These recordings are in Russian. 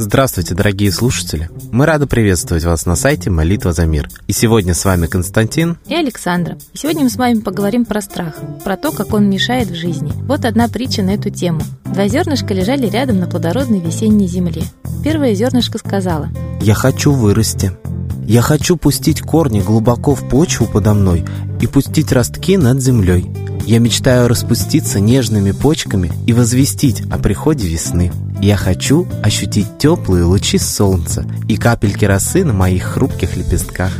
Здравствуйте, дорогие слушатели! Мы рады приветствовать вас на сайте «Молитва за мир». И сегодня с вами Константин и Александра. И сегодня мы с вами поговорим про страх, про то, как он мешает в жизни. Вот одна притча на эту тему. Два зернышка лежали рядом на плодородной весенней земле. Первое зернышко сказала «Я хочу вырасти. Я хочу пустить корни глубоко в почву подо мной и пустить ростки над землей. Я мечтаю распуститься нежными почками и возвестить о приходе весны. Я хочу ощутить теплые лучи солнца и капельки росы на моих хрупких лепестках.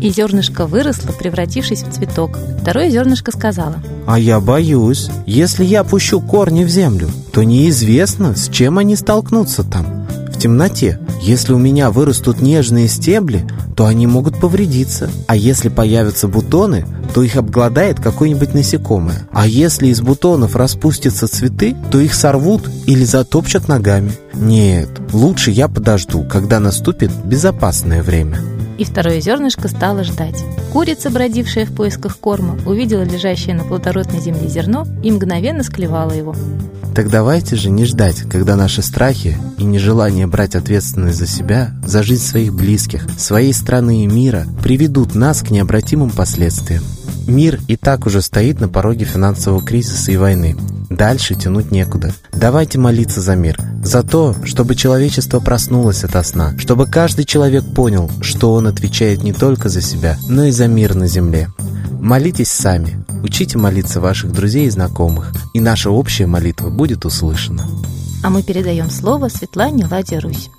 И зернышко выросло, превратившись в цветок. Второе зернышко сказала. А я боюсь, если я пущу корни в землю, то неизвестно, с чем они столкнутся там, в темноте. Если у меня вырастут нежные стебли, то они могут повредиться. А если появятся бутоны, то их обгладает какое-нибудь насекомое. А если из бутонов распустятся цветы, то их сорвут или затопчат ногами. Нет, лучше я подожду, когда наступит безопасное время. И второе зернышко стало ждать. Курица, бродившая в поисках корма, увидела лежащее на плодородной земле зерно и мгновенно склевала его. Так давайте же не ждать, когда наши страхи и нежелание брать ответственность за себя, за жизнь своих близких, своей страны и мира приведут нас к необратимым последствиям. Мир и так уже стоит на пороге финансового кризиса и войны. Дальше тянуть некуда. Давайте молиться за мир. За то, чтобы человечество проснулось ото сна. Чтобы каждый человек понял, что он отвечает не только за себя, но и за мир на земле. Молитесь сами, учите молиться ваших друзей и знакомых, и наша общая молитва будет услышана. А мы передаем слово Светлане Ладе Русь.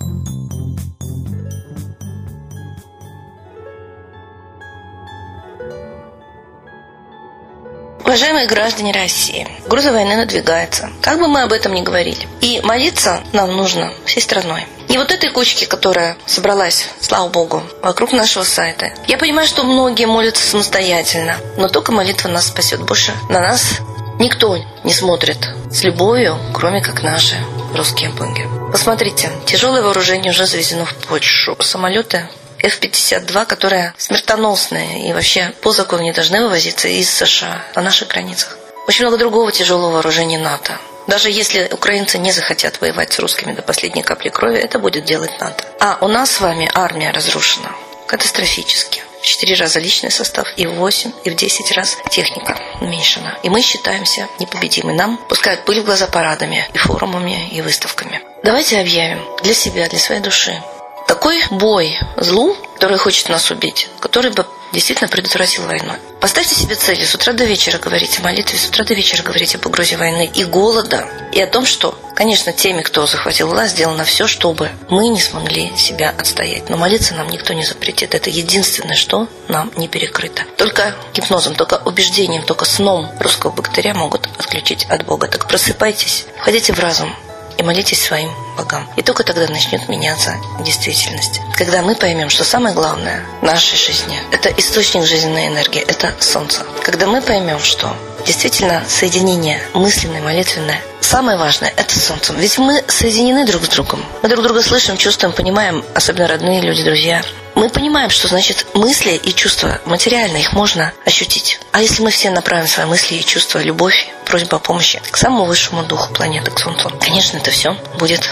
Уважаемые граждане России, угроза войны надвигается. Как бы мы об этом ни говорили. И молиться нам нужно всей страной. Не вот этой кучки, которая собралась, слава богу, вокруг нашего сайта. Я понимаю, что многие молятся самостоятельно, но только молитва нас спасет. Больше на нас никто не смотрит с любовью, кроме как наши русские боги. Посмотрите, тяжелое вооружение уже завезено в Польшу. Самолеты F-52, которая смертоносная и вообще по закону не должны вывозиться из США на наших границах. Очень много другого тяжелого вооружения НАТО. Даже если украинцы не захотят воевать с русскими до последней капли крови, это будет делать НАТО. А у нас с вами армия разрушена катастрофически. В 4 раза личный состав и в 8, и в 10 раз техника уменьшена. И мы считаемся непобедимы. Нам пускают пыль в глаза парадами, и форумами, и выставками. Давайте объявим для себя, для своей души. Такой бой злу, который хочет нас убить, который бы действительно предотвратил войну. Поставьте себе цели с утра до вечера говорить о молитве, с утра до вечера говорить об угрозе войны и голода, и о том, что, конечно, теми, кто захватил власть, сделано все, чтобы мы не смогли себя отстоять. Но молиться нам никто не запретит. Это единственное, что нам не перекрыто. Только гипнозом, только убеждением, только сном русского богатыря могут отключить от Бога. Так просыпайтесь, входите в разум, и молитесь своим богам. И только тогда начнет меняться действительность. Когда мы поймем, что самое главное в нашей жизни – это источник жизненной энергии, это солнце. Когда мы поймем, что действительно соединение мысленное, молитвенное Самое важное – это солнце. Ведь мы соединены друг с другом. Мы друг друга слышим, чувствуем, понимаем, особенно родные люди, друзья. Мы понимаем, что значит мысли и чувства материально, их можно ощутить. А если мы все направим свои мысли и чувства, любовь, просьбу о помощи к самому высшему духу планеты, к Солнцу, конечно, это все будет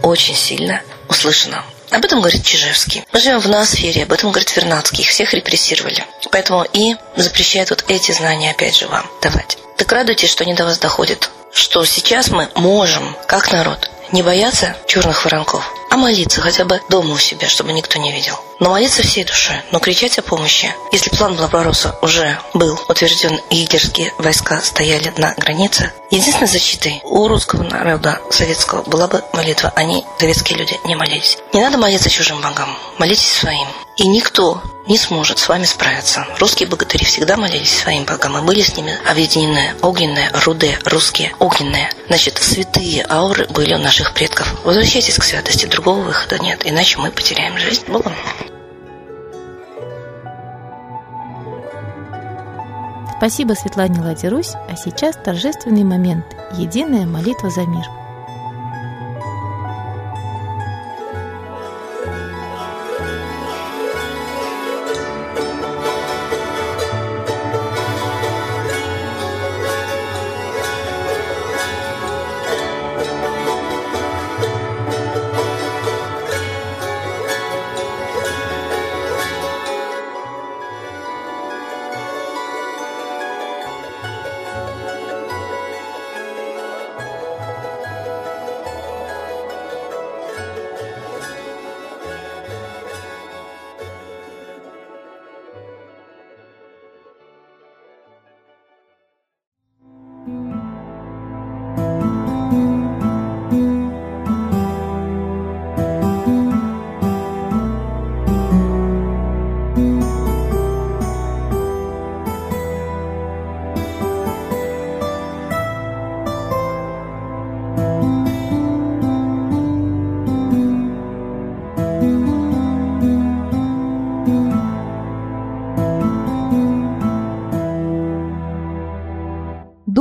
очень сильно услышано. Об этом говорит Чижевский. Мы живем в ноосфере, об этом говорит Вернадский. Их всех репрессировали. Поэтому и запрещает вот эти знания опять же вам давать. Так радуйтесь, что они до вас доходят. Что сейчас мы можем, как народ, не бояться черных воронков, а молиться хотя бы дома у себя, чтобы никто не видел. Но молиться всей душой, но кричать о помощи. Если план Блабороса уже был утвержден, и гитлерские войска стояли на границе, единственной защитой у русского народа советского была бы молитва. Они, советские люди, не молились. Не надо молиться чужим богам, молитесь своим. И никто не сможет с вами справиться. Русские богатыри всегда молились своим богам и были с ними объединены. Огненные, руды, русские, огненные. Значит, святые ауры были у наших предков. Возвращайтесь к святости, другого выхода нет, иначе мы потеряем жизнь. Богом. Спасибо Светлане Ладерусь, а сейчас торжественный момент – единая молитва за мир –